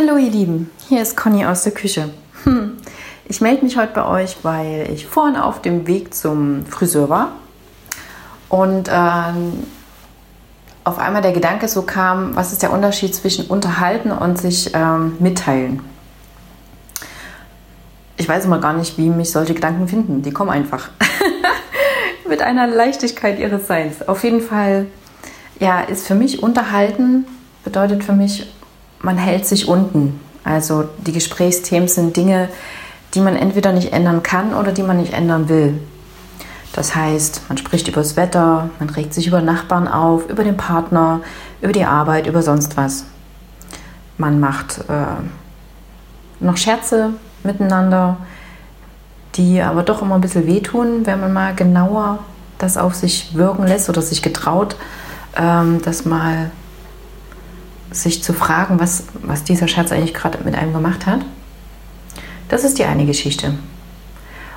Hallo ihr Lieben, hier ist Conny aus der Küche. Hm. Ich melde mich heute bei euch, weil ich vorhin auf dem Weg zum Friseur war und ähm, auf einmal der Gedanke so kam, was ist der Unterschied zwischen unterhalten und sich ähm, mitteilen. Ich weiß immer gar nicht, wie mich solche Gedanken finden. Die kommen einfach. Mit einer Leichtigkeit ihres Seins. Auf jeden Fall, ja, ist für mich unterhalten, bedeutet für mich man hält sich unten. Also die Gesprächsthemen sind Dinge, die man entweder nicht ändern kann oder die man nicht ändern will. Das heißt, man spricht über das Wetter, man regt sich über Nachbarn auf, über den Partner, über die Arbeit, über sonst was. Man macht äh, noch Scherze miteinander, die aber doch immer ein bisschen wehtun, wenn man mal genauer das auf sich wirken lässt oder sich getraut, ähm, das mal sich zu fragen, was, was dieser Schatz eigentlich gerade mit einem gemacht hat. Das ist die eine Geschichte.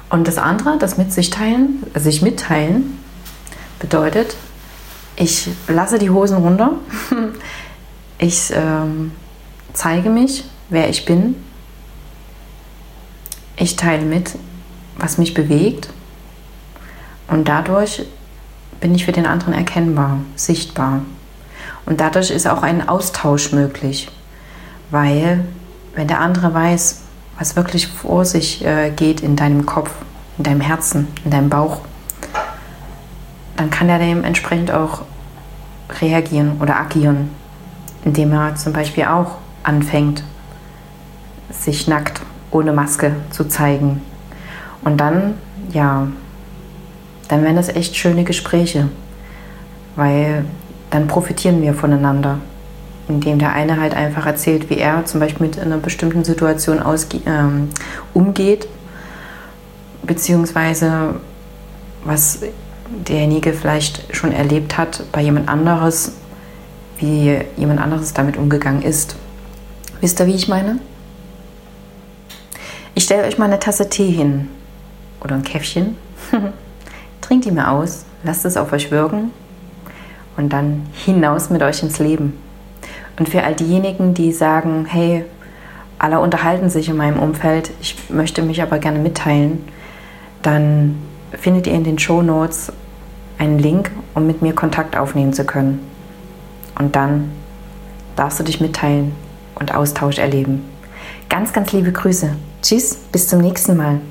Und das andere, das mit sich teilen, sich mitteilen, bedeutet, ich lasse die Hosen runter, ich ähm, zeige mich, wer ich bin, ich teile mit, was mich bewegt und dadurch bin ich für den anderen erkennbar, sichtbar. Und dadurch ist auch ein Austausch möglich, weil wenn der andere weiß, was wirklich vor sich äh, geht in deinem Kopf, in deinem Herzen, in deinem Bauch, dann kann er dementsprechend auch reagieren oder agieren, indem er zum Beispiel auch anfängt, sich nackt ohne Maske zu zeigen. Und dann, ja, dann wären das echt schöne Gespräche, weil dann profitieren wir voneinander. Indem der eine halt einfach erzählt, wie er zum Beispiel mit einer bestimmten Situation ähm, umgeht, beziehungsweise was derjenige vielleicht schon erlebt hat bei jemand anderes, wie jemand anderes damit umgegangen ist. Wisst ihr, wie ich meine? Ich stelle euch mal eine Tasse Tee hin oder ein Käffchen. Trinkt die mir aus, lasst es auf euch wirken und dann hinaus mit euch ins Leben. Und für all diejenigen, die sagen, hey, alle unterhalten sich in meinem Umfeld, ich möchte mich aber gerne mitteilen, dann findet ihr in den Show Notes einen Link, um mit mir Kontakt aufnehmen zu können. Und dann darfst du dich mitteilen und Austausch erleben. Ganz, ganz liebe Grüße. Tschüss, bis zum nächsten Mal.